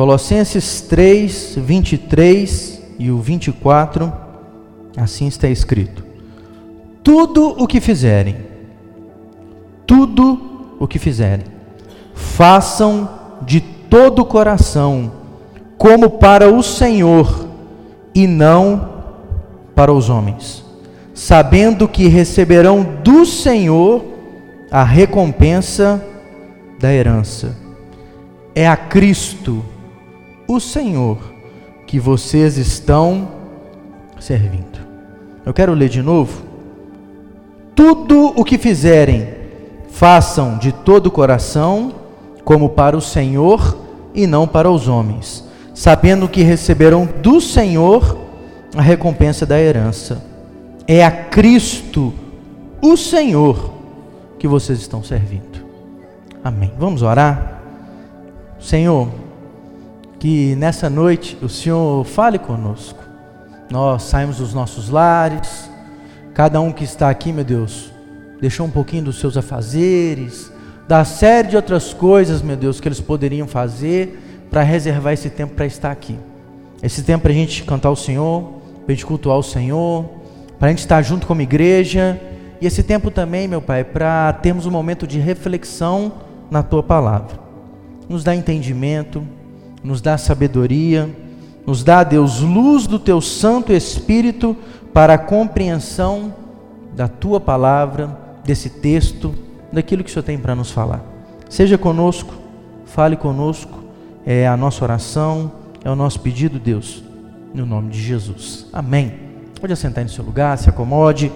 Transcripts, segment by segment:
Colossenses 3, 23 e o 24, assim está escrito: Tudo o que fizerem, tudo o que fizerem, façam de todo o coração, como para o Senhor e não para os homens, sabendo que receberão do Senhor a recompensa da herança. É a Cristo, o Senhor, que vocês estão servindo. Eu quero ler de novo. Tudo o que fizerem, façam de todo o coração, como para o Senhor e não para os homens, sabendo que receberão do Senhor a recompensa da herança. É a Cristo, o Senhor, que vocês estão servindo. Amém. Vamos orar? Senhor, que nessa noite o Senhor fale conosco. Nós saímos dos nossos lares, cada um que está aqui, meu Deus, deixou um pouquinho dos seus afazeres, da série de outras coisas, meu Deus, que eles poderiam fazer para reservar esse tempo para estar aqui. Esse tempo para a gente cantar o Senhor, para a gente cultuar o Senhor, para a gente estar junto como igreja e esse tempo também, meu Pai, para termos um momento de reflexão na tua palavra. Nos dá entendimento, nos dá sabedoria, nos dá, Deus, luz do teu Santo Espírito para a compreensão da tua palavra, desse texto, daquilo que o Senhor tem para nos falar. Seja conosco, fale conosco, é a nossa oração, é o nosso pedido, Deus, no nome de Jesus. Amém. Pode assentar no seu lugar, se acomode.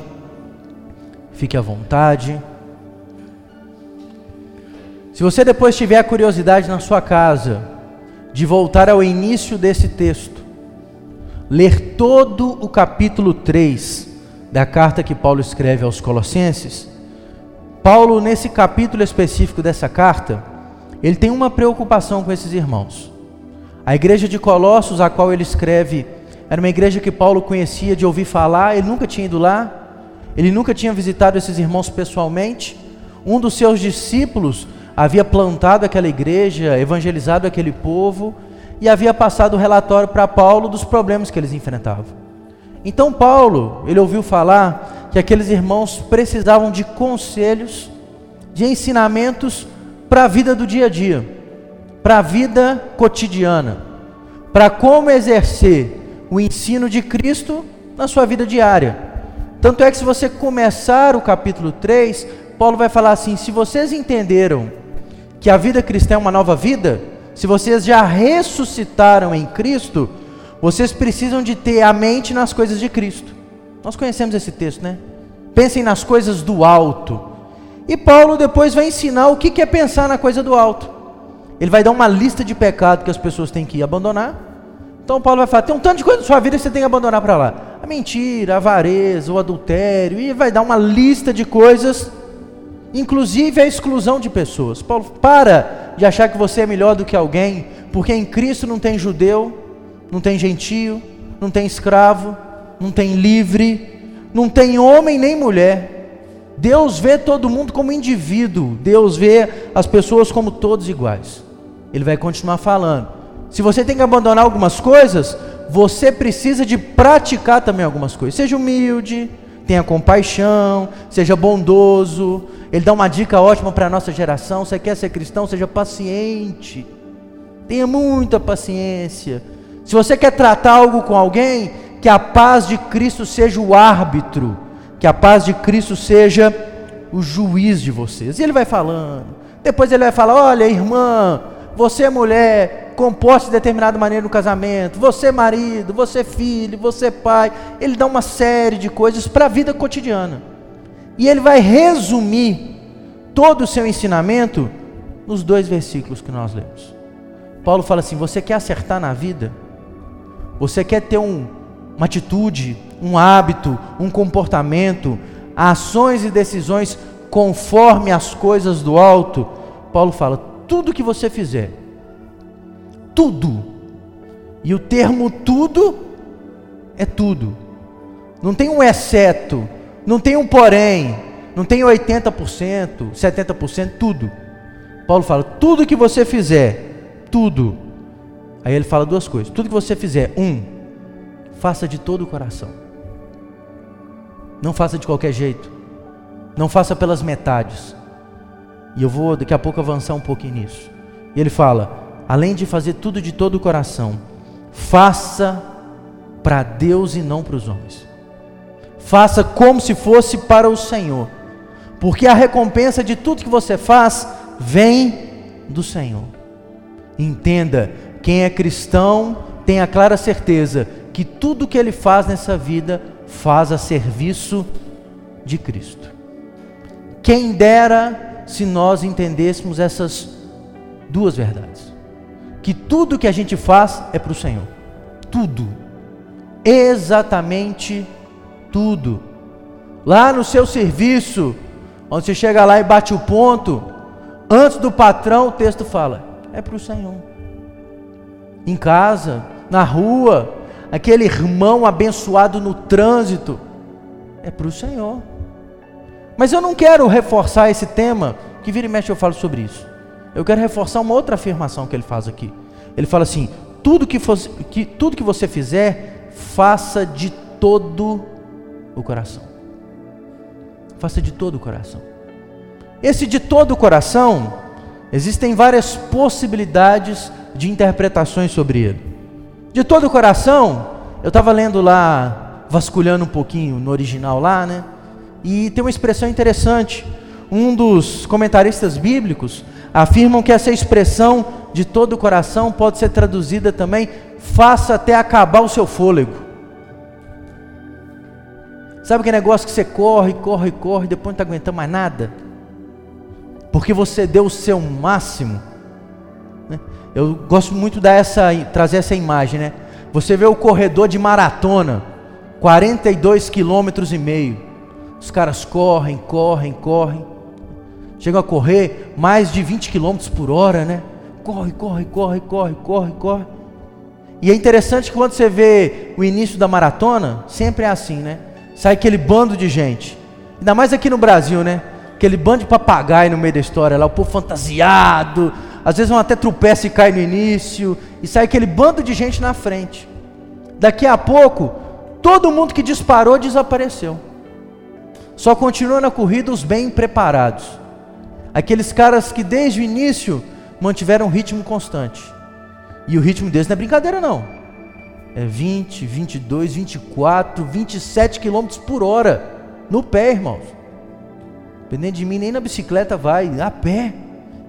Fique à vontade. Se você depois tiver curiosidade na sua casa de voltar ao início desse texto, ler todo o capítulo 3 da carta que Paulo escreve aos Colossenses, Paulo, nesse capítulo específico dessa carta, ele tem uma preocupação com esses irmãos. A igreja de Colossos, a qual ele escreve, era uma igreja que Paulo conhecia de ouvir falar, ele nunca tinha ido lá, ele nunca tinha visitado esses irmãos pessoalmente. Um dos seus discípulos havia plantado aquela igreja, evangelizado aquele povo e havia passado o relatório para Paulo dos problemas que eles enfrentavam. Então Paulo, ele ouviu falar que aqueles irmãos precisavam de conselhos, de ensinamentos para a vida do dia a dia, para a vida cotidiana, para como exercer o ensino de Cristo na sua vida diária. Tanto é que se você começar o capítulo 3, Paulo vai falar assim: se vocês entenderam que a vida cristã é uma nova vida, se vocês já ressuscitaram em Cristo, vocês precisam de ter a mente nas coisas de Cristo. Nós conhecemos esse texto, né? Pensem nas coisas do alto. E Paulo depois vai ensinar o que é pensar na coisa do alto. Ele vai dar uma lista de pecados que as pessoas têm que abandonar então Paulo vai falar: tem um tanto de coisa na sua vida que você tem que abandonar para lá. A mentira, a avareza, o adultério, e vai dar uma lista de coisas, inclusive a exclusão de pessoas. Paulo, para de achar que você é melhor do que alguém, porque em Cristo não tem judeu, não tem gentio, não tem escravo, não tem livre, não tem homem nem mulher. Deus vê todo mundo como indivíduo, Deus vê as pessoas como todos iguais. Ele vai continuar falando. Se você tem que abandonar algumas coisas, você precisa de praticar também algumas coisas. Seja humilde, tenha compaixão, seja bondoso. Ele dá uma dica ótima para a nossa geração. Você quer ser cristão, seja paciente. Tenha muita paciência. Se você quer tratar algo com alguém, que a paz de Cristo seja o árbitro, que a paz de Cristo seja o juiz de vocês. E ele vai falando. Depois ele vai falar: olha, irmã, você é mulher, comporte de determinada maneira no casamento, você marido, você filho, você pai. Ele dá uma série de coisas para a vida cotidiana. E ele vai resumir todo o seu ensinamento nos dois versículos que nós lemos. Paulo fala assim: você quer acertar na vida? Você quer ter um, uma atitude, um hábito, um comportamento, ações e decisões conforme as coisas do alto? Paulo fala: tudo que você fizer, tudo. E o termo tudo é tudo. Não tem um exceto, não tem um porém, não tem 80%, 70%, tudo. Paulo fala: tudo que você fizer, tudo, Aí ele fala duas coisas. Tudo que você fizer, um, faça de todo o coração. Não faça de qualquer jeito. Não faça pelas metades. E eu vou daqui a pouco avançar um pouquinho nisso. E ele fala: além de fazer tudo de todo o coração, faça para Deus e não para os homens. Faça como se fosse para o Senhor, porque a recompensa de tudo que você faz vem do Senhor. Entenda quem é cristão tem a clara certeza que tudo que ele faz nessa vida faz a serviço de Cristo. Quem dera se nós entendêssemos essas duas verdades: que tudo que a gente faz é para o Senhor, tudo, exatamente tudo. Lá no seu serviço, onde você chega lá e bate o ponto, antes do patrão, o texto fala: é para o Senhor em casa, na rua, aquele irmão abençoado no trânsito, é para o Senhor. Mas eu não quero reforçar esse tema, que vira e mexe eu falo sobre isso. Eu quero reforçar uma outra afirmação que ele faz aqui. Ele fala assim: tudo que, fosse, que, tudo que você fizer, faça de todo o coração. Faça de todo o coração. Esse de todo o coração, existem várias possibilidades de interpretações sobre ele. De todo o coração, eu estava lendo lá, vasculhando um pouquinho no original lá, né? E tem uma expressão interessante. Um dos comentaristas bíblicos afirmam que essa expressão de todo o coração pode ser traduzida também faça até acabar o seu fôlego. Sabe aquele negócio que você corre, corre, corre, depois não está aguentando mais nada? Porque você deu o seu máximo eu gosto muito de trazer essa imagem, né? Você vê o corredor de maratona, 42 quilômetros e meio. Os caras correm, correm, correm. Chegam a correr mais de 20 quilômetros por hora, né? Corre, corre, corre, corre, corre, corre. E é interessante que quando você vê o início da maratona, sempre é assim, né? Sai aquele bando de gente. Ainda mais aqui no Brasil, né? Aquele bando de papagaio no meio da história lá, o povo fantasiado, às vezes um até tropeça e cai no início, e sai aquele bando de gente na frente. Daqui a pouco, todo mundo que disparou desapareceu. Só continua na corrida os bem preparados. Aqueles caras que desde o início mantiveram um ritmo constante. E o ritmo deles não é brincadeira não. É 20, 22, 24, 27 quilômetros por hora no pé, irmãos. Dependendo de mim, nem na bicicleta vai, a pé.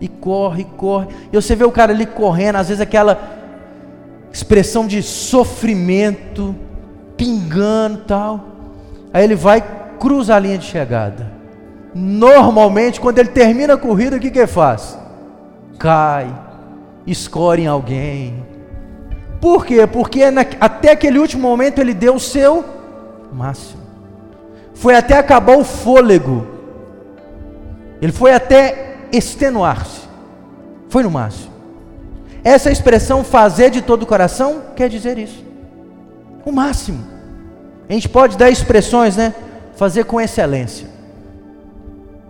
E corre, corre. E você vê o cara ali correndo, às vezes aquela expressão de sofrimento, pingando tal. Aí ele vai, cruza a linha de chegada. Normalmente, quando ele termina a corrida, o que, que ele faz? Cai, escorre em alguém. Por quê? Porque na, até aquele último momento ele deu o seu máximo. Foi até acabar o fôlego. Ele foi até extenuar-se. Foi no máximo. Essa expressão fazer de todo o coração quer dizer isso. O máximo. A gente pode dar expressões, né? Fazer com excelência.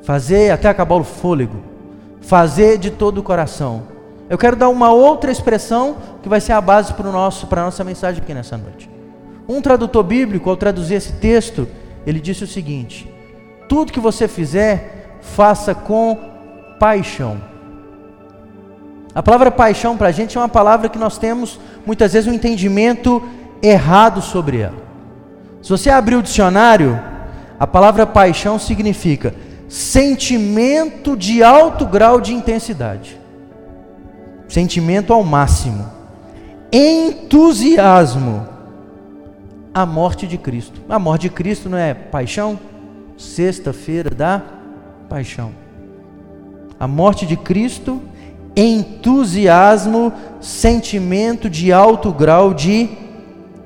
Fazer até acabar o fôlego. Fazer de todo o coração. Eu quero dar uma outra expressão que vai ser a base para, a nossa mensagem aqui nessa noite. Um tradutor bíblico, ao traduzir esse texto, ele disse o seguinte: Tudo que você fizer, faça com paixão. A palavra paixão para a gente é uma palavra que nós temos muitas vezes um entendimento errado sobre ela. Se você abrir o dicionário, a palavra paixão significa sentimento de alto grau de intensidade, sentimento ao máximo, entusiasmo, a morte de Cristo. A morte de Cristo não é paixão? Sexta-feira da paixão a morte de Cristo, entusiasmo, sentimento de alto grau de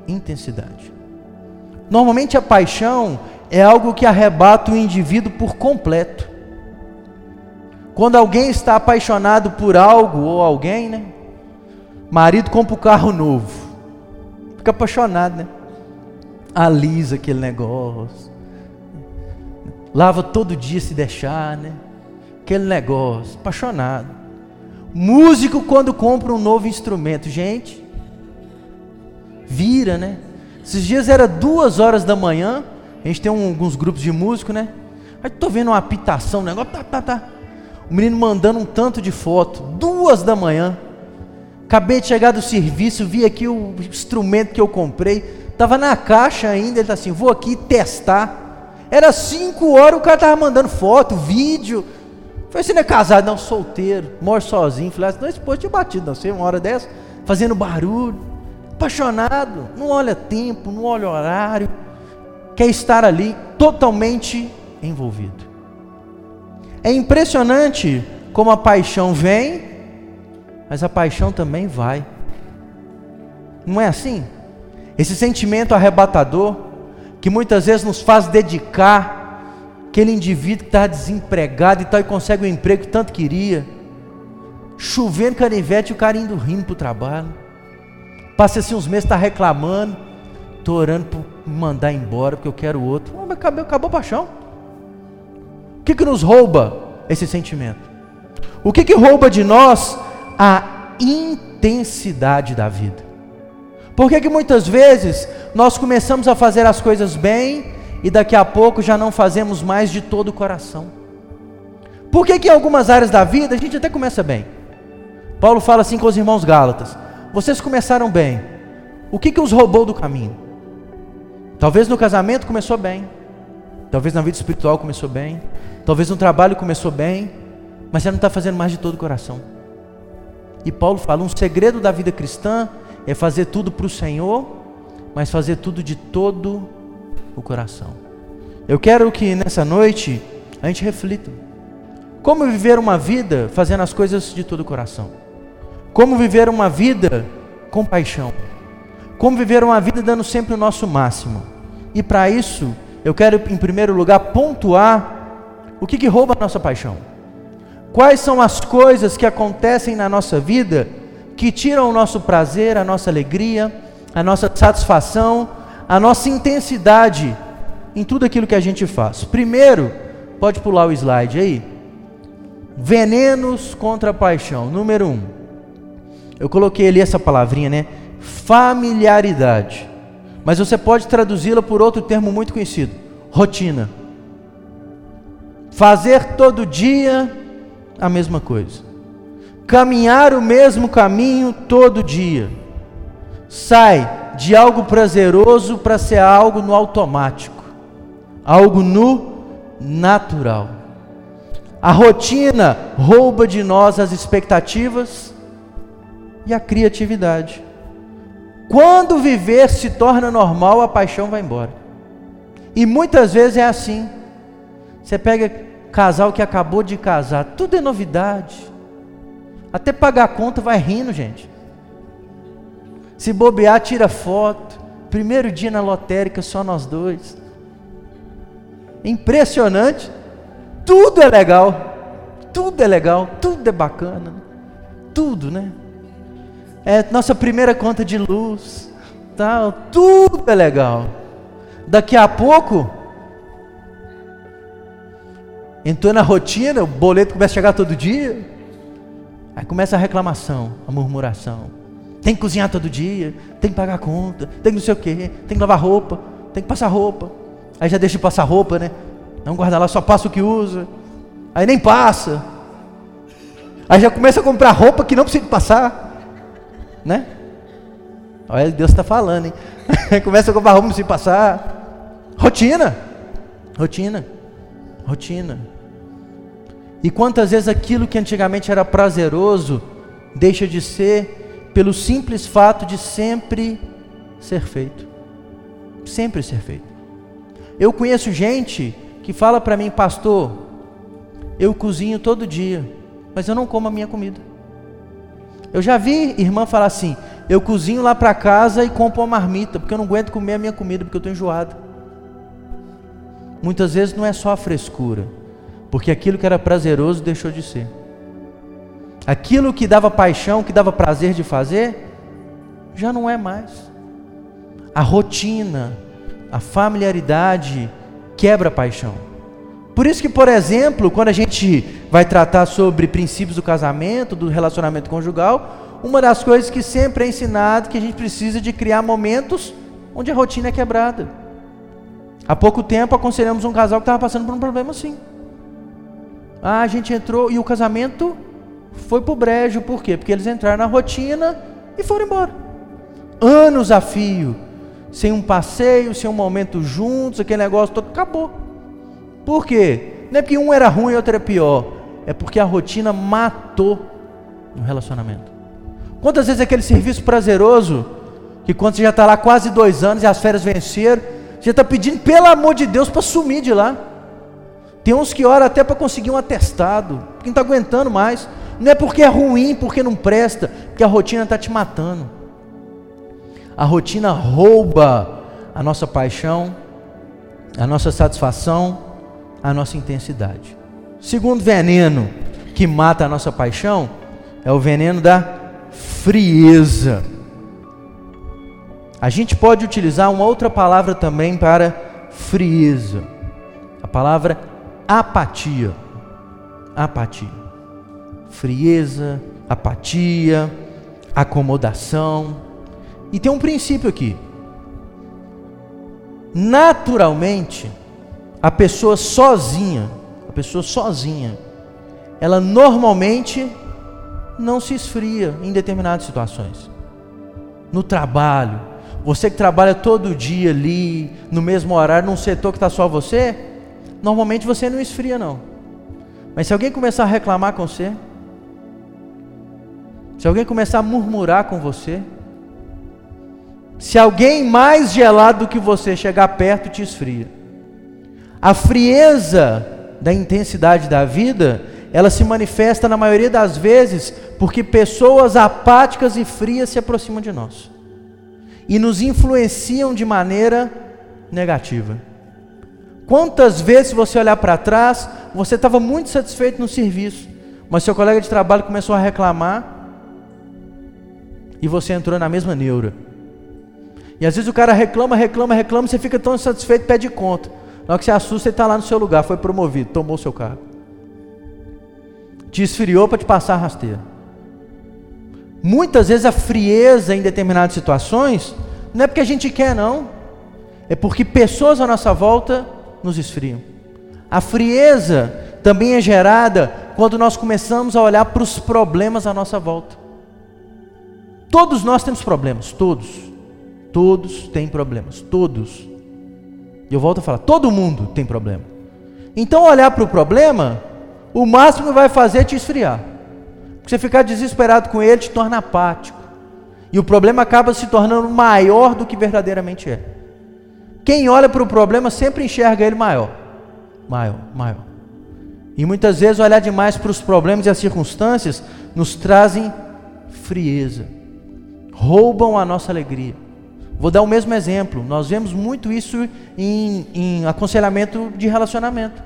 intensidade. Normalmente a paixão é algo que arrebata o indivíduo por completo. Quando alguém está apaixonado por algo ou alguém, né? Marido compra um carro novo, fica apaixonado, né? Alisa aquele negócio, lava todo dia se deixar, né? aquele negócio, apaixonado. Músico quando compra um novo instrumento, gente, vira, né? Esses dias era duas horas da manhã, a gente tem um, alguns grupos de músico, né? Aí tô vendo uma apitação, um negócio, tá, tá, tá. O menino mandando um tanto de foto, duas da manhã. Acabei de chegar do serviço, vi aqui o instrumento que eu comprei, tava na caixa ainda, ele tá assim, vou aqui testar. Era cinco horas, o cara tava mandando foto, vídeo. Falei, você não é casado? Não, solteiro, moro sozinho. Falei, não, esse posto tinha batido, não sei, uma hora dessa, fazendo barulho, apaixonado, não olha tempo, não olha horário, quer estar ali totalmente envolvido. É impressionante como a paixão vem, mas a paixão também vai. Não é assim? Esse sentimento arrebatador, que muitas vezes nos faz dedicar aquele indivíduo que está desempregado e tal, e consegue um emprego que tanto queria, chovendo canivete e o cara indo rindo para o trabalho, passa assim uns meses, está reclamando, estou orando mandar embora, porque eu quero outro, acabou, acabou a paixão, o que, que nos rouba esse sentimento? O que, que rouba de nós a intensidade da vida? Por que, que muitas vezes nós começamos a fazer as coisas bem e daqui a pouco já não fazemos mais de todo o coração? Por que, que em algumas áreas da vida a gente até começa bem? Paulo fala assim com os irmãos Gálatas: vocês começaram bem, o que, que os roubou do caminho? Talvez no casamento começou bem, talvez na vida espiritual começou bem, talvez no trabalho começou bem, mas você não está fazendo mais de todo o coração. E Paulo fala: um segredo da vida cristã é fazer tudo para o Senhor, mas fazer tudo de todo o coração. Eu quero que nessa noite a gente reflita. Como viver uma vida fazendo as coisas de todo o coração? Como viver uma vida com paixão? Como viver uma vida dando sempre o nosso máximo? E para isso, eu quero em primeiro lugar pontuar o que, que rouba a nossa paixão. Quais são as coisas que acontecem na nossa vida que tiram o nosso prazer, a nossa alegria, a nossa satisfação, a nossa intensidade em tudo aquilo que a gente faz? Primeiro, pode pular o slide aí. Venenos contra a paixão. Número um. Eu coloquei ali essa palavrinha, né? Familiaridade. Mas você pode traduzi-la por outro termo muito conhecido: rotina. Fazer todo dia a mesma coisa caminhar o mesmo caminho todo dia. Sai de algo prazeroso para ser algo no automático, algo no natural. A rotina rouba de nós as expectativas e a criatividade. Quando viver se torna normal, a paixão vai embora. E muitas vezes é assim. Você pega casal que acabou de casar, tudo é novidade. Até pagar a conta vai rindo, gente. Se bobear, tira foto. Primeiro dia na lotérica, só nós dois. Impressionante. Tudo é legal. Tudo é legal. Tudo é bacana. Tudo, né? É nossa primeira conta de luz. Tal. Tudo é legal. Daqui a pouco. Entrou na rotina, o boleto começa a chegar todo dia. Aí começa a reclamação, a murmuração. Tem que cozinhar todo dia, tem que pagar a conta, tem que não sei o quê, tem que lavar roupa, tem que passar roupa. Aí já deixa de passar roupa, né? Não guarda lá, só passa o que usa. Aí nem passa. Aí já começa a comprar roupa que não precisa passar. Né? Olha, Deus está falando, hein? começa a comprar roupa precisa passar. Rotina. Rotina. Rotina. E quantas vezes aquilo que antigamente era prazeroso deixa de ser pelo simples fato de sempre ser feito. Sempre ser feito. Eu conheço gente que fala para mim, pastor, eu cozinho todo dia, mas eu não como a minha comida. Eu já vi irmã falar assim: eu cozinho lá para casa e compro uma marmita, porque eu não aguento comer a minha comida, porque eu estou enjoado. Muitas vezes não é só a frescura, porque aquilo que era prazeroso deixou de ser. Aquilo que dava paixão, que dava prazer de fazer, já não é mais. A rotina, a familiaridade quebra a paixão. Por isso que, por exemplo, quando a gente vai tratar sobre princípios do casamento, do relacionamento conjugal, uma das coisas que sempre é ensinado que a gente precisa de criar momentos onde a rotina é quebrada. Há pouco tempo aconselhamos um casal que estava passando por um problema assim. Ah, a gente entrou e o casamento foi pro brejo, por quê? Porque eles entraram na rotina e foram embora. Anos a fio, sem um passeio, sem um momento juntos, aquele negócio todo acabou. Por quê? Não é porque um era ruim e outro era pior, é porque a rotina matou o relacionamento. Quantas vezes aquele serviço prazeroso, que quando você já está lá quase dois anos e as férias venceram, você está pedindo, pelo amor de Deus, para sumir de lá. Tem uns que oram até para conseguir um atestado, porque não está aguentando mais. Não é porque é ruim, porque não presta, porque a rotina está te matando. A rotina rouba a nossa paixão, a nossa satisfação, a nossa intensidade. Segundo veneno que mata a nossa paixão é o veneno da frieza. A gente pode utilizar uma outra palavra também para frieza. A palavra apatia. Apatia. Frieza, apatia, acomodação. E tem um princípio aqui. Naturalmente, a pessoa sozinha, a pessoa sozinha, ela normalmente não se esfria em determinadas situações. No trabalho, você que trabalha todo dia ali, no mesmo horário, num setor que está só você, normalmente você não esfria não. Mas se alguém começar a reclamar com você, se alguém começar a murmurar com você, se alguém mais gelado do que você chegar perto, te esfria. A frieza da intensidade da vida ela se manifesta na maioria das vezes porque pessoas apáticas e frias se aproximam de nós e nos influenciam de maneira negativa. Quantas vezes você olhar para trás, você estava muito satisfeito no serviço, mas seu colega de trabalho começou a reclamar e você entrou na mesma neura. E às vezes o cara reclama, reclama, reclama, você fica tão satisfeito, pede conta. Na hora que você assusta, ele está lá no seu lugar, foi promovido, tomou seu cargo te esfriou para te passar a rasteira. Muitas vezes a frieza em determinadas situações não é porque a gente quer, não. É porque pessoas à nossa volta nos esfriam. A frieza também é gerada quando nós começamos a olhar para os problemas à nossa volta. Todos nós temos problemas, todos. Todos têm problemas, todos. E eu volto a falar, todo mundo tem problema. Então olhar para o problema o máximo que vai fazer é te esfriar. Porque você ficar desesperado com ele te torna apático. E o problema acaba se tornando maior do que verdadeiramente é. Quem olha para o problema sempre enxerga ele maior. Maior, maior. E muitas vezes olhar demais para os problemas e as circunstâncias nos trazem frieza. Roubam a nossa alegria. Vou dar o mesmo exemplo. Nós vemos muito isso em, em aconselhamento de relacionamento.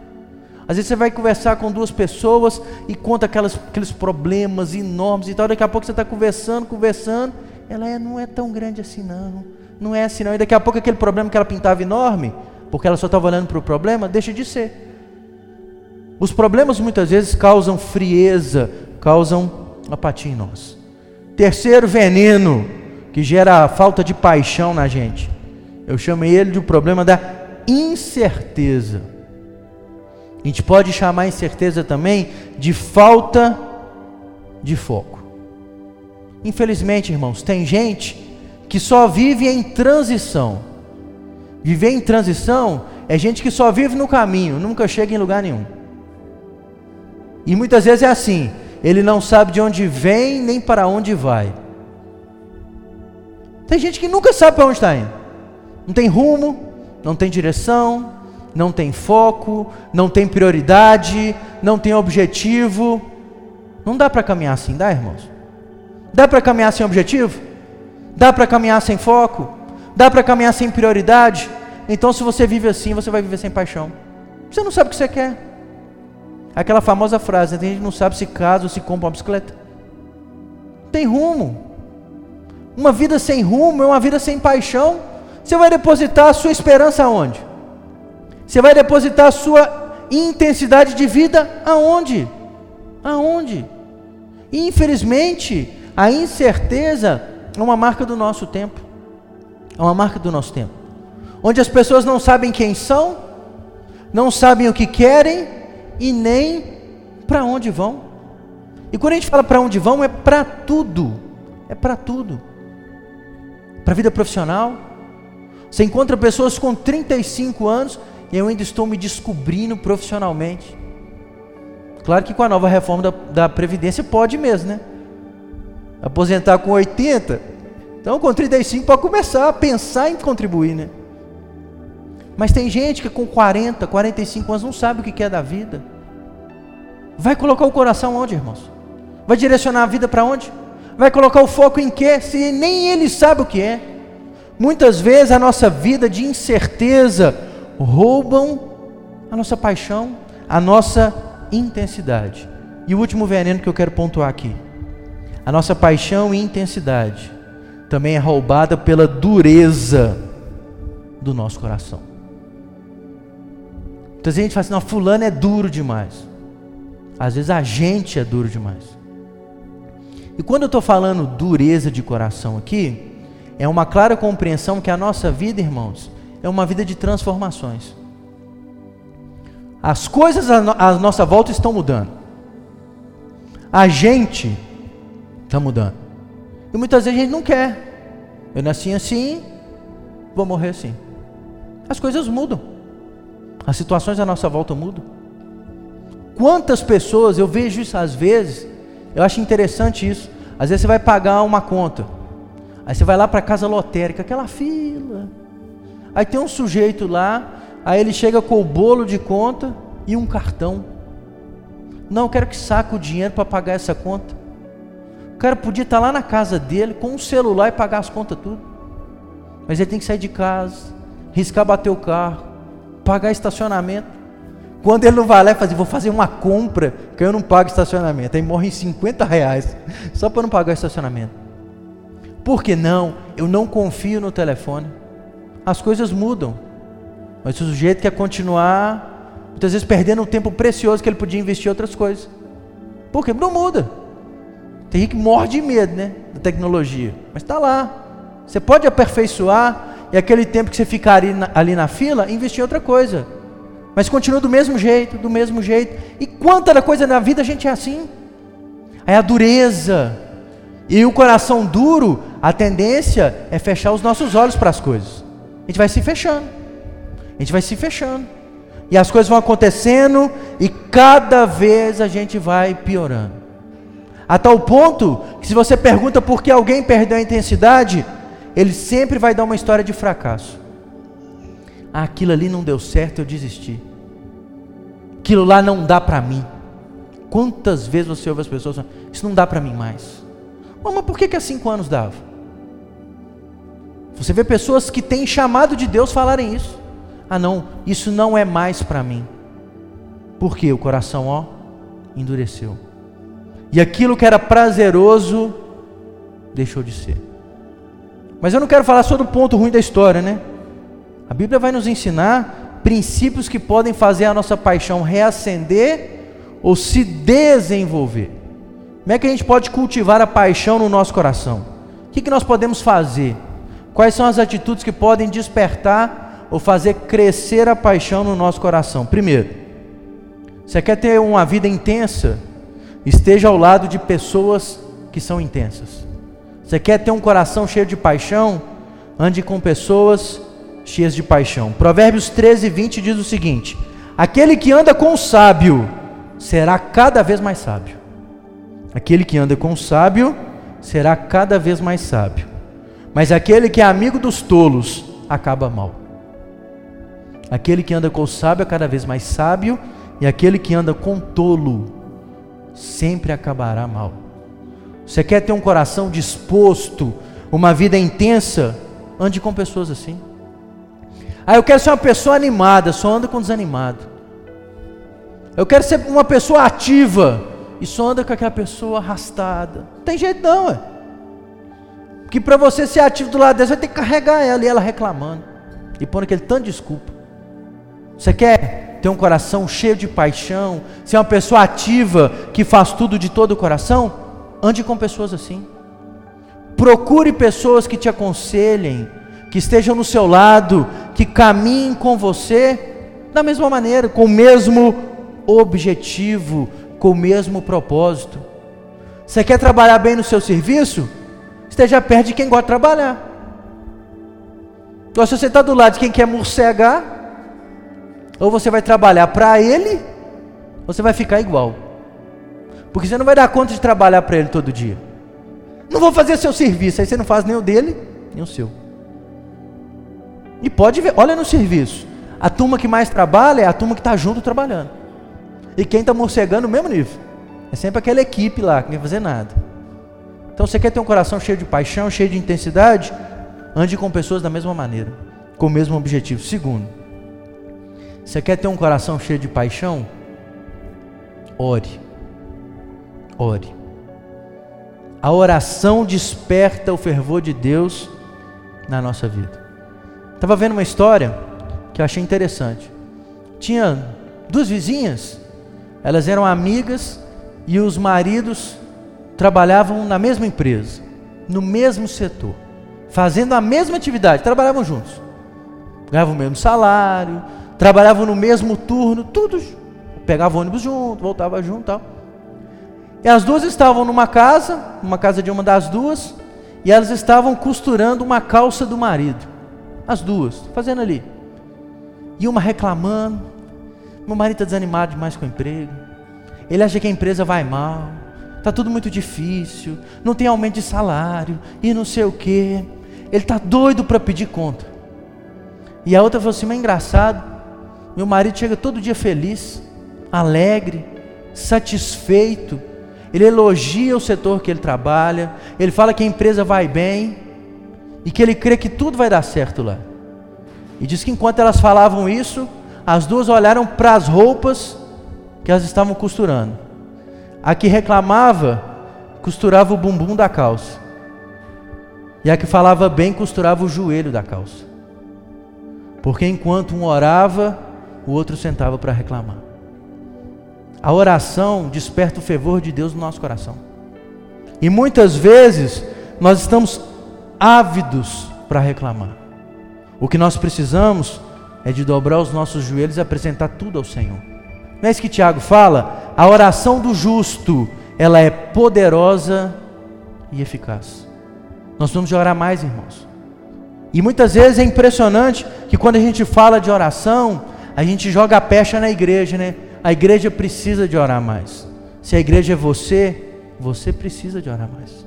Às vezes você vai conversar com duas pessoas e conta aquelas, aqueles problemas enormes e tal. Daqui a pouco você está conversando, conversando. Ela é, não é tão grande assim, não. Não é assim, não. E daqui a pouco aquele problema que ela pintava enorme, porque ela só estava olhando para o problema, deixa de ser. Os problemas muitas vezes causam frieza, causam apatia em nós. Terceiro veneno que gera falta de paixão na gente. Eu chamo ele de um problema da incerteza. A gente pode chamar incerteza também de falta de foco. Infelizmente, irmãos, tem gente que só vive em transição. Viver em transição é gente que só vive no caminho, nunca chega em lugar nenhum. E muitas vezes é assim: ele não sabe de onde vem nem para onde vai. Tem gente que nunca sabe para onde está indo, não tem rumo, não tem direção, não tem foco, não tem prioridade, não tem objetivo. Não dá para caminhar assim, dá, irmãos? Dá para caminhar sem objetivo? Dá para caminhar sem foco? Dá para caminhar sem prioridade? Então, se você vive assim, você vai viver sem paixão. Você não sabe o que você quer. Aquela famosa frase: tem gente que não sabe se casa ou se compra uma bicicleta. Tem rumo. Uma vida sem rumo é uma vida sem paixão. Você vai depositar a sua esperança aonde? Você vai depositar a sua intensidade de vida aonde? Aonde? Infelizmente, a incerteza é uma marca do nosso tempo. É uma marca do nosso tempo. Onde as pessoas não sabem quem são, não sabem o que querem e nem para onde vão. E quando a gente fala para onde vão, é para tudo. É para tudo. Para a vida profissional. Você encontra pessoas com 35 anos e eu ainda estou me descobrindo profissionalmente. Claro que com a nova reforma da, da Previdência pode mesmo, né? Aposentar com 80. Então com 35 pode começar a pensar em contribuir, né? Mas tem gente que com 40, 45 anos não sabe o que é da vida. Vai colocar o coração onde, irmãos? Vai direcionar a vida para onde? Vai colocar o foco em quê? Se nem ele sabe o que é. Muitas vezes a nossa vida de incerteza roubam a nossa paixão, a nossa intensidade. E o último veneno que eu quero pontuar aqui. A nossa paixão e intensidade também é roubada pela dureza do nosso coração. Então a gente fala assim, não, fulano é duro demais. Às vezes a gente é duro demais. E quando eu estou falando dureza de coração aqui, é uma clara compreensão que a nossa vida, irmãos, é uma vida de transformações. As coisas à nossa volta estão mudando. A gente está mudando. E muitas vezes a gente não quer. Eu nasci assim, vou morrer assim. As coisas mudam. As situações à nossa volta mudam. Quantas pessoas, eu vejo isso às vezes, eu acho interessante isso. Às vezes você vai pagar uma conta. Aí você vai lá para a casa lotérica, aquela fila. Aí tem um sujeito lá, aí ele chega com o bolo de conta e um cartão. Não, eu quero que saque o dinheiro para pagar essa conta. O cara podia estar lá na casa dele com um celular e pagar as contas tudo. Mas ele tem que sair de casa, riscar bater o carro, pagar estacionamento. Quando ele não vai lá e fazer, vou fazer uma compra, que eu não pago estacionamento. Aí morre em 50 reais, só para não pagar estacionamento. Por que não? Eu não confio no telefone. As coisas mudam. Mas o sujeito quer continuar, muitas vezes perdendo um tempo precioso que ele podia investir em outras coisas. Por quê? Não muda. Tem gente que morre de medo, né? Da tecnologia. Mas está lá. Você pode aperfeiçoar e aquele tempo que você ficaria ali na fila, investir em outra coisa. Mas continua do mesmo jeito, do mesmo jeito. E quanta coisa na vida a gente é assim? É a dureza. E o coração duro, a tendência é fechar os nossos olhos para as coisas. A gente vai se fechando. A gente vai se fechando. E as coisas vão acontecendo e cada vez a gente vai piorando. A tal ponto que se você pergunta por que alguém perdeu a intensidade, ele sempre vai dar uma história de fracasso ah, aquilo ali não deu certo, eu desisti. Aquilo lá não dá para mim. Quantas vezes você ouve as pessoas falando, isso não dá para mim mais. mas por que, que há cinco anos dava? Você vê pessoas que têm chamado de Deus falarem isso. Ah não, isso não é mais para mim. Porque o coração, ó, endureceu. E aquilo que era prazeroso deixou de ser. Mas eu não quero falar só do ponto ruim da história, né? A Bíblia vai nos ensinar princípios que podem fazer a nossa paixão reacender ou se desenvolver. Como é que a gente pode cultivar a paixão no nosso coração? O que, que nós podemos fazer? Quais são as atitudes que podem despertar ou fazer crescer a paixão no nosso coração? Primeiro, você quer ter uma vida intensa? Esteja ao lado de pessoas que são intensas. Você quer ter um coração cheio de paixão? Ande com pessoas cheias de paixão. Provérbios 13, 20 diz o seguinte: Aquele que anda com o sábio será cada vez mais sábio. Aquele que anda com o sábio será cada vez mais sábio. Mas aquele que é amigo dos tolos acaba mal. Aquele que anda com o sábio é cada vez mais sábio, e aquele que anda com tolo sempre acabará mal. Você quer ter um coração disposto, uma vida intensa? Ande com pessoas assim. Ah, eu quero ser uma pessoa animada, só anda com desanimado. Eu quero ser uma pessoa ativa e só anda com aquela pessoa arrastada. Não tem jeito não, é. Que para você ser ativo do lado dela, você vai ter que carregar ela e ela reclamando e pondo aquele tanto de desculpa. Você quer ter um coração cheio de paixão, ser uma pessoa ativa que faz tudo de todo o coração? Ande com pessoas assim. Procure pessoas que te aconselhem, que estejam no seu lado, que caminhem com você da mesma maneira, com o mesmo objetivo, com o mesmo propósito. Você quer trabalhar bem no seu serviço? Esteja perto de quem gosta de trabalhar. Então, se você está do lado de quem quer morcegar, ou você vai trabalhar para ele, ou você vai ficar igual. Porque você não vai dar conta de trabalhar para ele todo dia. Não vou fazer seu serviço, aí você não faz nem o dele, nem o seu. E pode ver, olha no serviço. A turma que mais trabalha é a turma que está junto trabalhando. E quem está morcegando, mesmo nível. É sempre aquela equipe lá que não quer fazer nada. Então você quer ter um coração cheio de paixão, cheio de intensidade? Ande com pessoas da mesma maneira, com o mesmo objetivo. Segundo, você quer ter um coração cheio de paixão? Ore. Ore. A oração desperta o fervor de Deus na nossa vida. Estava vendo uma história que eu achei interessante. Tinha duas vizinhas, elas eram amigas e os maridos trabalhavam na mesma empresa, no mesmo setor, fazendo a mesma atividade, trabalhavam juntos. Ganhavam o mesmo salário, trabalhavam no mesmo turno, tudo. Pegavam ônibus junto, voltava junto tal. E as duas estavam numa casa, uma casa de uma das duas, e elas estavam costurando uma calça do marido. As duas, fazendo ali. E uma reclamando. Meu marido está desanimado demais com o emprego. Ele acha que a empresa vai mal. Está tudo muito difícil. Não tem aumento de salário. E não sei o quê. Ele está doido para pedir conta. E a outra falou assim: Mas é engraçado. Meu marido chega todo dia feliz, alegre, satisfeito. Ele elogia o setor que ele trabalha. Ele fala que a empresa vai bem. E que ele crê que tudo vai dar certo lá. E diz que enquanto elas falavam isso, as duas olharam para as roupas que elas estavam costurando. A que reclamava, costurava o bumbum da calça. E a que falava bem, costurava o joelho da calça. Porque enquanto um orava, o outro sentava para reclamar. A oração desperta o fervor de Deus no nosso coração. E muitas vezes nós estamos ávidos para reclamar. O que nós precisamos é de dobrar os nossos joelhos e apresentar tudo ao Senhor. Não é isso que Tiago fala? A oração do justo, ela é poderosa e eficaz. Nós vamos orar mais, irmãos. E muitas vezes é impressionante que quando a gente fala de oração, a gente joga a pecha na igreja, né? A igreja precisa de orar mais. Se a igreja é você, você precisa de orar mais.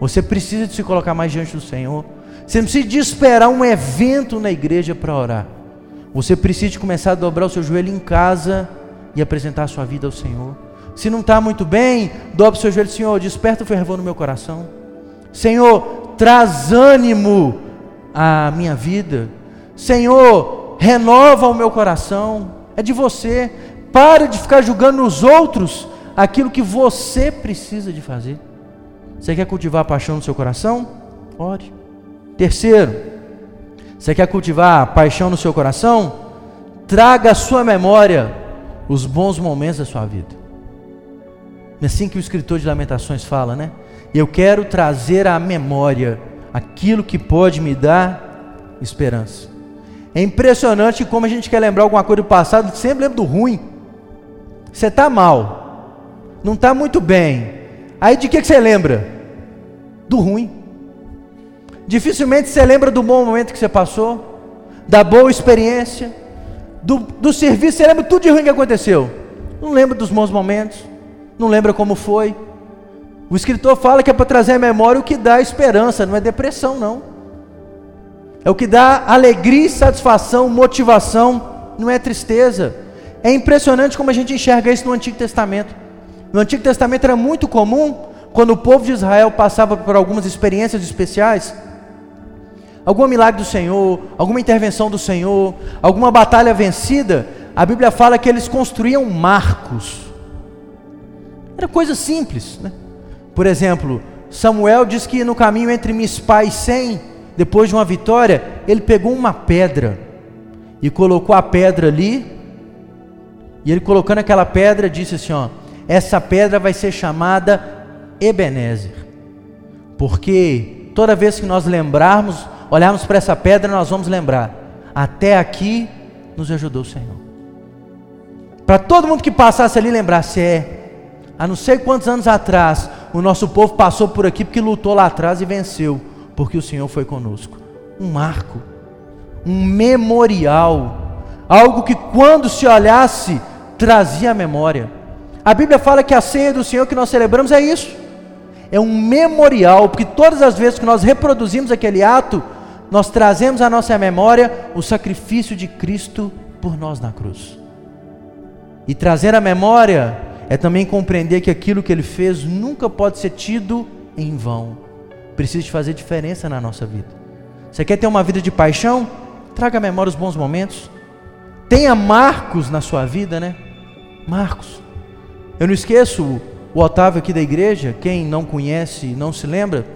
Você precisa de se colocar mais diante do Senhor. Você não precisa de esperar um evento na igreja para orar. Você precisa de começar a dobrar o seu joelho em casa e apresentar a sua vida ao Senhor. Se não está muito bem, dobre o seu joelho, Senhor, desperta o fervor no meu coração. Senhor, traz ânimo à minha vida. Senhor, renova o meu coração. É de você. Para de ficar julgando nos outros aquilo que você precisa de fazer. Você quer cultivar a paixão no seu coração? Ore. Terceiro, você quer cultivar a paixão no seu coração? Traga à sua memória os bons momentos da sua vida. É assim que o escritor de Lamentações fala, né? Eu quero trazer à memória aquilo que pode me dar esperança. É impressionante como a gente quer lembrar alguma coisa do passado, sempre lembra do ruim. Você está mal, não está muito bem. Aí de que, que você lembra? Do ruim. Dificilmente você lembra do bom momento que você passou, da boa experiência, do, do serviço, você lembra tudo de ruim que aconteceu. Não lembra dos bons momentos, não lembra como foi. O escritor fala que é para trazer à memória o que dá esperança, não é depressão, não. É o que dá alegria, satisfação, motivação, não é tristeza. É impressionante como a gente enxerga isso no Antigo Testamento. No Antigo Testamento era muito comum, quando o povo de Israel passava por algumas experiências especiais, algum milagre do Senhor, alguma intervenção do Senhor, alguma batalha vencida, a Bíblia fala que eles construíam marcos. Era coisa simples, né? Por exemplo, Samuel diz que no caminho entre Mispá e Sem, depois de uma vitória, ele pegou uma pedra e colocou a pedra ali. E ele colocando aquela pedra disse assim, ó: essa pedra vai ser chamada Ebenezer, porque toda vez que nós lembrarmos, olharmos para essa pedra, nós vamos lembrar: até aqui nos ajudou o Senhor. Para todo mundo que passasse ali lembrasse, é, há não sei quantos anos atrás, o nosso povo passou por aqui porque lutou lá atrás e venceu, porque o Senhor foi conosco. Um marco, um memorial, algo que quando se olhasse, trazia a memória. A Bíblia fala que a ceia do Senhor que nós celebramos é isso. É um memorial, porque todas as vezes que nós reproduzimos aquele ato, nós trazemos à nossa memória o sacrifício de Cristo por nós na cruz. E trazer a memória é também compreender que aquilo que ele fez nunca pode ser tido em vão. Precisa fazer diferença na nossa vida. Você quer ter uma vida de paixão? Traga à memória os bons momentos. Tenha marcos na sua vida, né? Marcos. Eu não esqueço o Otávio aqui da igreja, quem não conhece, não se lembra,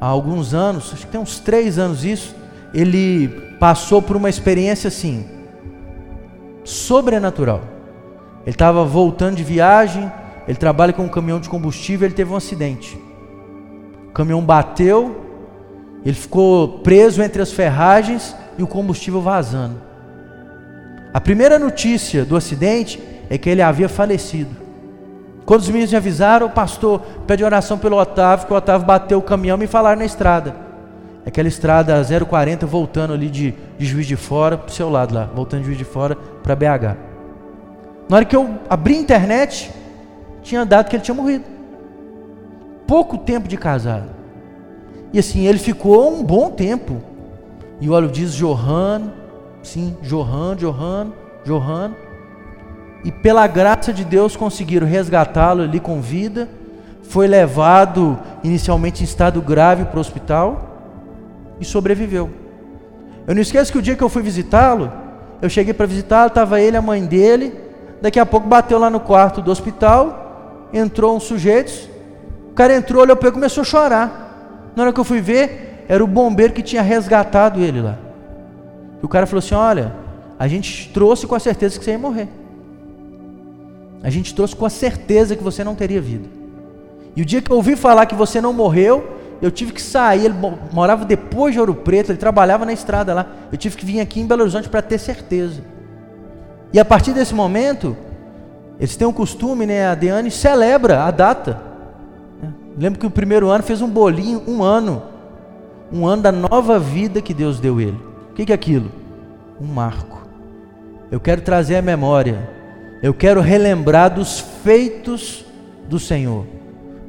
há alguns anos, acho que tem uns três anos isso, ele passou por uma experiência assim, sobrenatural. Ele estava voltando de viagem, ele trabalha com um caminhão de combustível, ele teve um acidente. O caminhão bateu, ele ficou preso entre as ferragens e o combustível vazando. A primeira notícia do acidente é que ele havia falecido. Quando os meninos me avisaram, o pastor pede oração pelo Otávio, que o Otávio bateu o caminhão e me falaram na estrada. Aquela estrada 040 voltando ali de, de Juiz de Fora, para o seu lado lá, voltando de Juiz de Fora para BH. Na hora que eu abri a internet, tinha dado que ele tinha morrido. Pouco tempo de casado. E assim, ele ficou um bom tempo. E o óleo diz Johan, sim, Johan, Johan, Johan. E pela graça de Deus conseguiram resgatá-lo ali com vida. Foi levado inicialmente em estado grave para o hospital e sobreviveu. Eu não esqueço que o dia que eu fui visitá-lo, eu cheguei para visitá-lo, estava ele, a mãe dele, Daqui a pouco bateu lá no quarto do hospital, entrou uns sujeitos, o cara entrou, olhou para ele começou a chorar. Na hora que eu fui ver, era o bombeiro que tinha resgatado ele lá. E o cara falou assim: Olha, a gente trouxe com a certeza que você ia morrer. A gente trouxe com a certeza que você não teria vida. E o dia que eu ouvi falar que você não morreu, eu tive que sair. Ele morava depois de Ouro Preto, ele trabalhava na estrada lá. Eu tive que vir aqui em Belo Horizonte para ter certeza. E a partir desse momento, eles têm um costume, né? A Deane celebra a data. Lembro que o primeiro ano fez um bolinho, um ano. Um ano da nova vida que Deus deu ele. O que é aquilo? Um marco. Eu quero trazer a memória. Eu quero relembrar dos feitos do Senhor.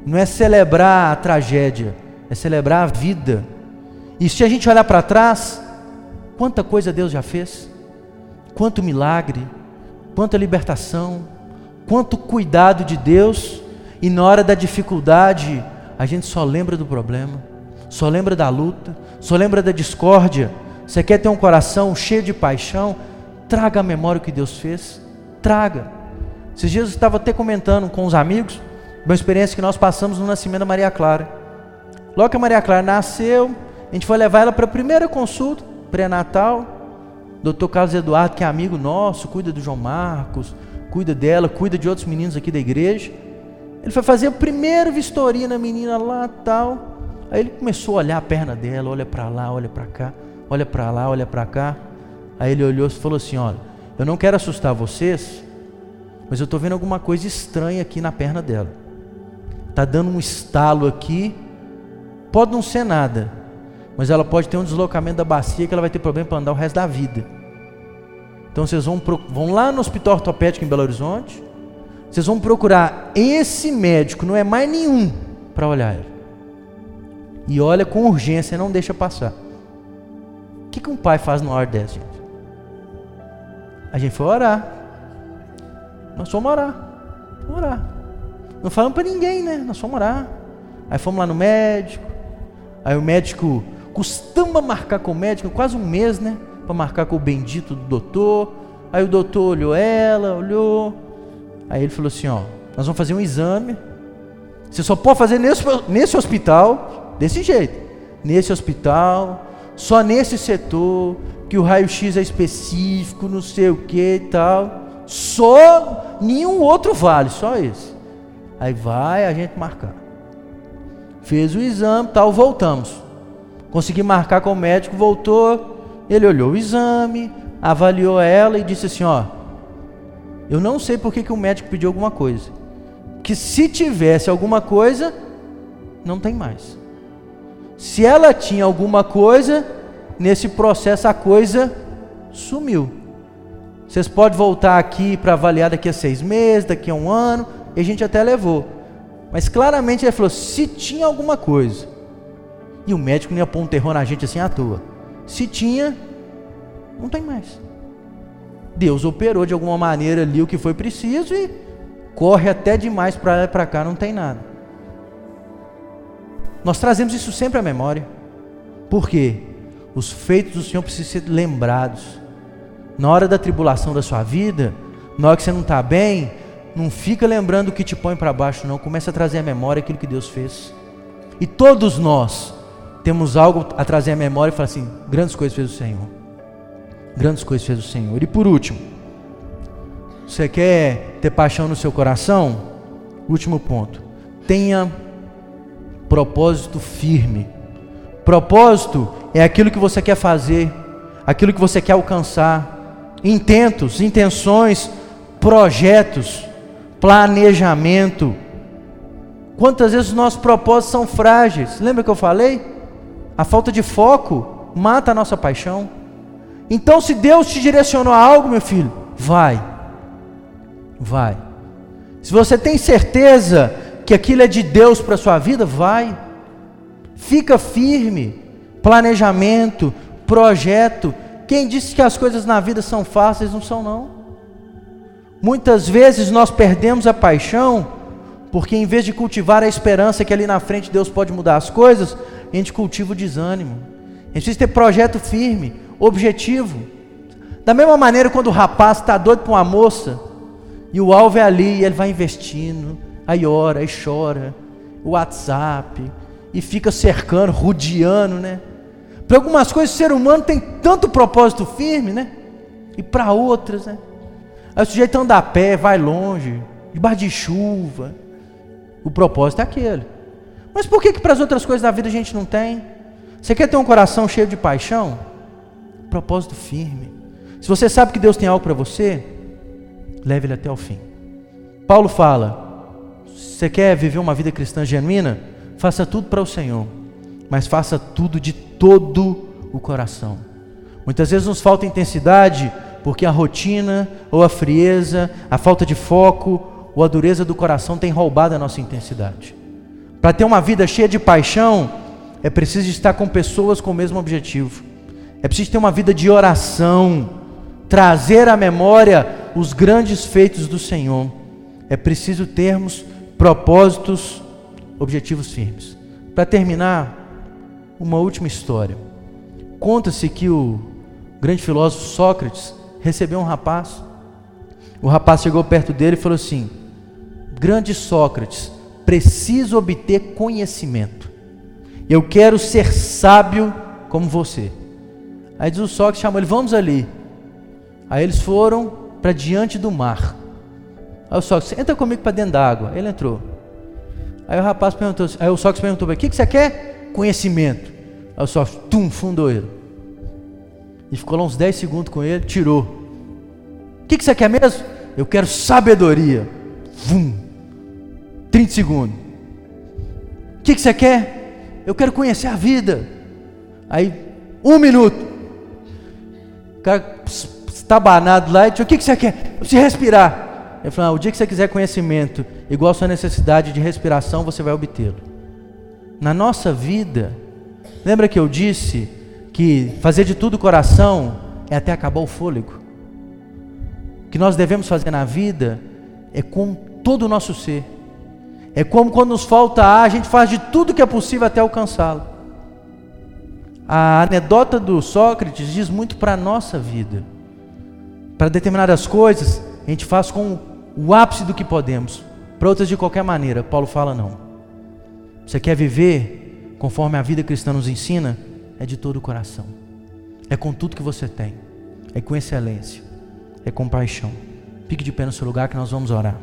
Não é celebrar a tragédia, é celebrar a vida. E se a gente olhar para trás, quanta coisa Deus já fez quanto milagre, quanta libertação, quanto cuidado de Deus, e na hora da dificuldade, a gente só lembra do problema, só lembra da luta, só lembra da discórdia. Você quer ter um coração cheio de paixão? Traga a memória o que Deus fez, traga. Esses dias eu estava até comentando com os amigos uma experiência que nós passamos no nascimento da Maria Clara. Logo que a Maria Clara nasceu, a gente foi levar ela para a primeira consulta pré-natal. Doutor Carlos Eduardo, que é amigo nosso, cuida do João Marcos, cuida dela, cuida de outros meninos aqui da igreja. Ele foi fazer a primeira vistoria na menina lá tal. Aí ele começou a olhar a perna dela, olha para lá, olha para cá, olha para lá, olha para cá. Aí ele olhou e falou assim: Olha, eu não quero assustar vocês, mas eu estou vendo alguma coisa estranha aqui na perna dela. Tá dando um estalo aqui. Pode não ser nada, mas ela pode ter um deslocamento da bacia que ela vai ter problema para andar o resto da vida. Então vocês vão, vão lá no hospital ortopédico em Belo Horizonte, vocês vão procurar esse médico, não é mais nenhum, para olhar ela. E olha com urgência, não deixa passar. O que, que um pai faz numa hora dessa, gente? A gente foi orar. Nós fomos orar. Fomos orar. Não falamos para ninguém, né? Nós fomos orar. Aí fomos lá no médico. Aí o médico costuma marcar com o médico quase um mês, né? Para marcar com o bendito do doutor. Aí o doutor olhou ela, olhou. Aí ele falou assim: Ó, nós vamos fazer um exame. Você só pode fazer nesse, nesse hospital, desse jeito. Nesse hospital, só nesse setor, que o raio-x é específico, não sei o que e tal. Só nenhum outro vale, só esse. Aí vai a gente marcar. Fez o exame, tal, voltamos. Consegui marcar com o médico, voltou, ele olhou o exame, avaliou ela e disse assim: Ó, eu não sei por que, que o médico pediu alguma coisa. Que se tivesse alguma coisa, não tem mais. Se ela tinha alguma coisa, nesse processo a coisa sumiu. Vocês podem voltar aqui para avaliar daqui a seis meses, daqui a um ano, e a gente até levou. Mas claramente ele falou: se tinha alguma coisa. E o médico não pôr um terror na gente assim à toa. Se tinha, não tem mais. Deus operou de alguma maneira ali o que foi preciso e corre até demais para lá e para cá, não tem nada. Nós trazemos isso sempre à memória. Por quê? Os feitos do Senhor precisam ser lembrados. Na hora da tribulação da sua vida, na hora que você não está bem, não fica lembrando o que te põe para baixo, não. Começa a trazer à memória aquilo que Deus fez. E todos nós temos algo a trazer à memória e falar assim: grandes coisas fez o Senhor. Grandes coisas fez o Senhor. E por último, você quer ter paixão no seu coração? Último ponto. Tenha propósito firme. Propósito é aquilo que você quer fazer, aquilo que você quer alcançar. Intentos, intenções, projetos, planejamento. Quantas vezes os nossos propósitos são frágeis? Lembra que eu falei? A falta de foco mata a nossa paixão. Então, se Deus te direcionou a algo, meu filho, vai. Vai. Se você tem certeza que aquilo é de Deus para a sua vida, vai. Fica firme. Planejamento, projeto. Quem disse que as coisas na vida são fáceis, não são não. Muitas vezes nós perdemos a paixão porque em vez de cultivar a esperança que ali na frente Deus pode mudar as coisas, a gente cultiva o desânimo. A gente precisa ter projeto firme, objetivo. Da mesma maneira, quando o rapaz está doido para uma moça, e o alvo é ali, e ele vai investindo, aí ora, aí chora, o WhatsApp, e fica cercando, rodeando, né? Para algumas coisas o ser humano tem tanto propósito firme, né? E para outras, né? Aí o sujeito anda a pé, vai longe, debaixo de chuva. O propósito é aquele. Mas por que, que para as outras coisas da vida a gente não tem? Você quer ter um coração cheio de paixão? Propósito firme. Se você sabe que Deus tem algo para você, leve ele até o fim. Paulo fala: você quer viver uma vida cristã genuína? Faça tudo para o Senhor, mas faça tudo de todo o coração. Muitas vezes nos falta intensidade porque a rotina, ou a frieza, a falta de foco, ou a dureza do coração tem roubado a nossa intensidade. Para ter uma vida cheia de paixão, é preciso estar com pessoas com o mesmo objetivo. É preciso ter uma vida de oração, trazer à memória os grandes feitos do Senhor. É preciso termos propósitos, objetivos firmes. Para terminar, uma última história. Conta-se que o grande filósofo Sócrates recebeu um rapaz. O rapaz chegou perto dele e falou assim: Grande Sócrates, preciso obter conhecimento. Eu quero ser sábio como você. Aí diz o Sócrates chamou ele, vamos ali. Aí eles foram para diante do mar. Aí o Sócrates, entra comigo para dentro da água. Ele entrou. Aí o rapaz perguntou, aí o Sócrates perguntou, o que, que você quer? Conhecimento. Aí o Sócrates, tum, fundou ele. E ficou lá uns 10 segundos com ele, tirou. O que, que você quer mesmo? Eu quero sabedoria. Vum. 30 segundos. O que, que você quer? Eu quero conhecer a vida. Aí, um minuto. O cara estabanado lá e disse: O que, que você quer? Eu preciso respirar. Ele falou: ah, O dia que você quiser conhecimento, igual a sua necessidade de respiração, você vai obtê-lo. Na nossa vida, lembra que eu disse que fazer de tudo coração é até acabar o fôlego? O que nós devemos fazer na vida é com todo o nosso ser. É como quando nos falta ar, a gente faz de tudo que é possível até alcançá-lo. A anedota do Sócrates diz muito para a nossa vida. Para determinadas coisas, a gente faz com o ápice do que podemos. Para outras, de qualquer maneira. Paulo fala: não. Você quer viver conforme a vida cristã nos ensina? É de todo o coração. É com tudo que você tem. É com excelência. É com paixão. Fique de pé no seu lugar que nós vamos orar.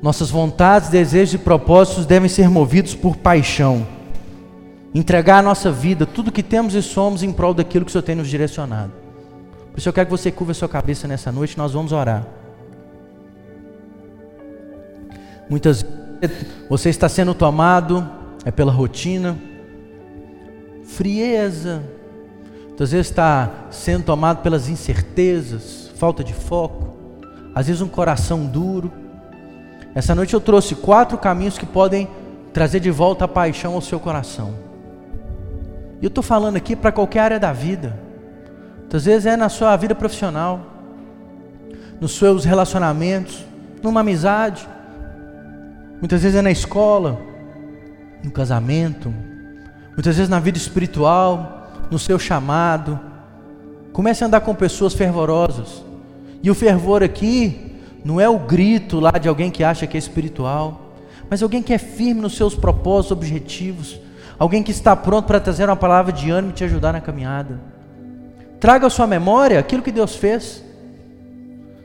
Nossas vontades, desejos e propósitos devem ser movidos por paixão. Entregar a nossa vida, tudo que temos e somos em prol daquilo que o Senhor tem nos direcionado. Por isso eu quero que você curva a sua cabeça nessa noite, nós vamos orar. Muitas vezes você está sendo tomado é pela rotina, frieza, muitas vezes está sendo tomado pelas incertezas, falta de foco, às vezes um coração duro. Essa noite eu trouxe quatro caminhos que podem trazer de volta a paixão ao seu coração. E eu estou falando aqui para qualquer área da vida. Muitas vezes é na sua vida profissional, nos seus relacionamentos, numa amizade. Muitas vezes é na escola, no casamento, muitas vezes na vida espiritual, no seu chamado. Comece a andar com pessoas fervorosas. E o fervor aqui não é o grito lá de alguém que acha que é espiritual, mas alguém que é firme nos seus propósitos, objetivos, alguém que está pronto para trazer uma palavra de ânimo e te ajudar na caminhada. Traga à sua memória aquilo que Deus fez.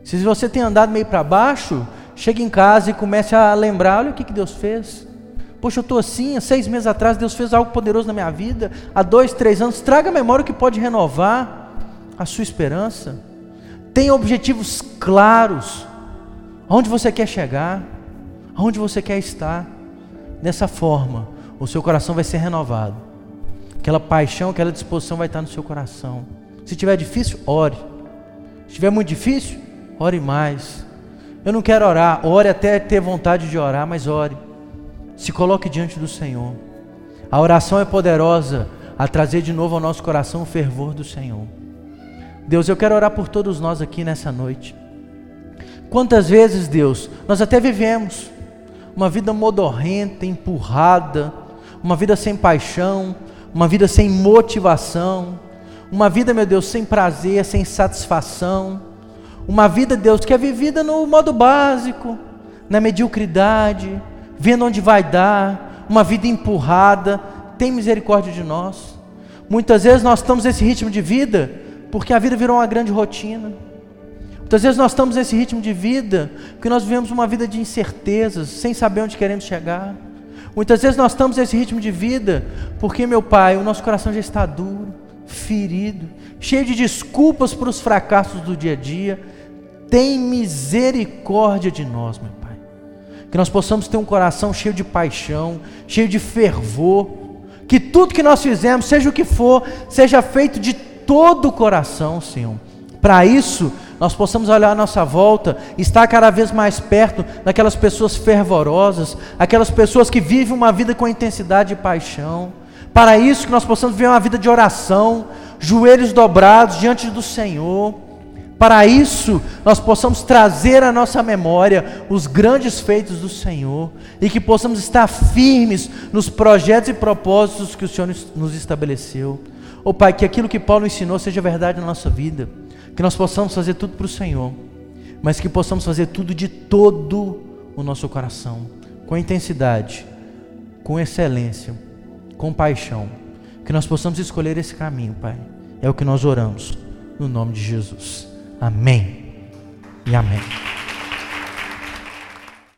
Se você tem andado meio para baixo, chegue em casa e comece a lembrar: olha o que, que Deus fez. Poxa, eu estou assim, há seis meses atrás Deus fez algo poderoso na minha vida, há dois, três anos. Traga a memória que pode renovar a sua esperança. Tenha objetivos claros. Aonde você quer chegar? Aonde você quer estar? Dessa forma, o seu coração vai ser renovado. Aquela paixão, aquela disposição vai estar no seu coração. Se tiver difícil, ore. Se tiver muito difícil, ore mais. Eu não quero orar, ore até ter vontade de orar, mas ore. Se coloque diante do Senhor. A oração é poderosa a trazer de novo ao nosso coração o fervor do Senhor. Deus, eu quero orar por todos nós aqui nessa noite. Quantas vezes, Deus, nós até vivemos uma vida modorrenta, empurrada, uma vida sem paixão, uma vida sem motivação, uma vida, meu Deus, sem prazer, sem satisfação, uma vida, Deus, que é vivida no modo básico, na mediocridade, vendo onde vai dar, uma vida empurrada. Tem misericórdia de nós. Muitas vezes nós estamos nesse ritmo de vida porque a vida virou uma grande rotina. Muitas vezes nós estamos nesse ritmo de vida porque nós vivemos uma vida de incertezas, sem saber onde queremos chegar. Muitas vezes nós estamos nesse ritmo de vida porque, meu Pai, o nosso coração já está duro, ferido, cheio de desculpas para os fracassos do dia a dia. Tem misericórdia de nós, meu Pai que nós possamos ter um coração cheio de paixão, cheio de fervor, que tudo que nós fizemos, seja o que for, seja feito de todo o coração, Senhor. Para isso, nós possamos olhar à nossa volta, estar cada vez mais perto daquelas pessoas fervorosas, aquelas pessoas que vivem uma vida com intensidade e paixão. Para isso, que nós possamos viver uma vida de oração, joelhos dobrados diante do Senhor para isso, nós possamos trazer à nossa memória os grandes feitos do Senhor e que possamos estar firmes nos projetos e propósitos que o Senhor nos estabeleceu. Ô oh, Pai, que aquilo que Paulo ensinou seja verdade na nossa vida, que nós possamos fazer tudo para o Senhor, mas que possamos fazer tudo de todo o nosso coração, com intensidade, com excelência, com paixão. Que nós possamos escolher esse caminho, Pai. É o que nós oramos, no nome de Jesus. Amém e amém.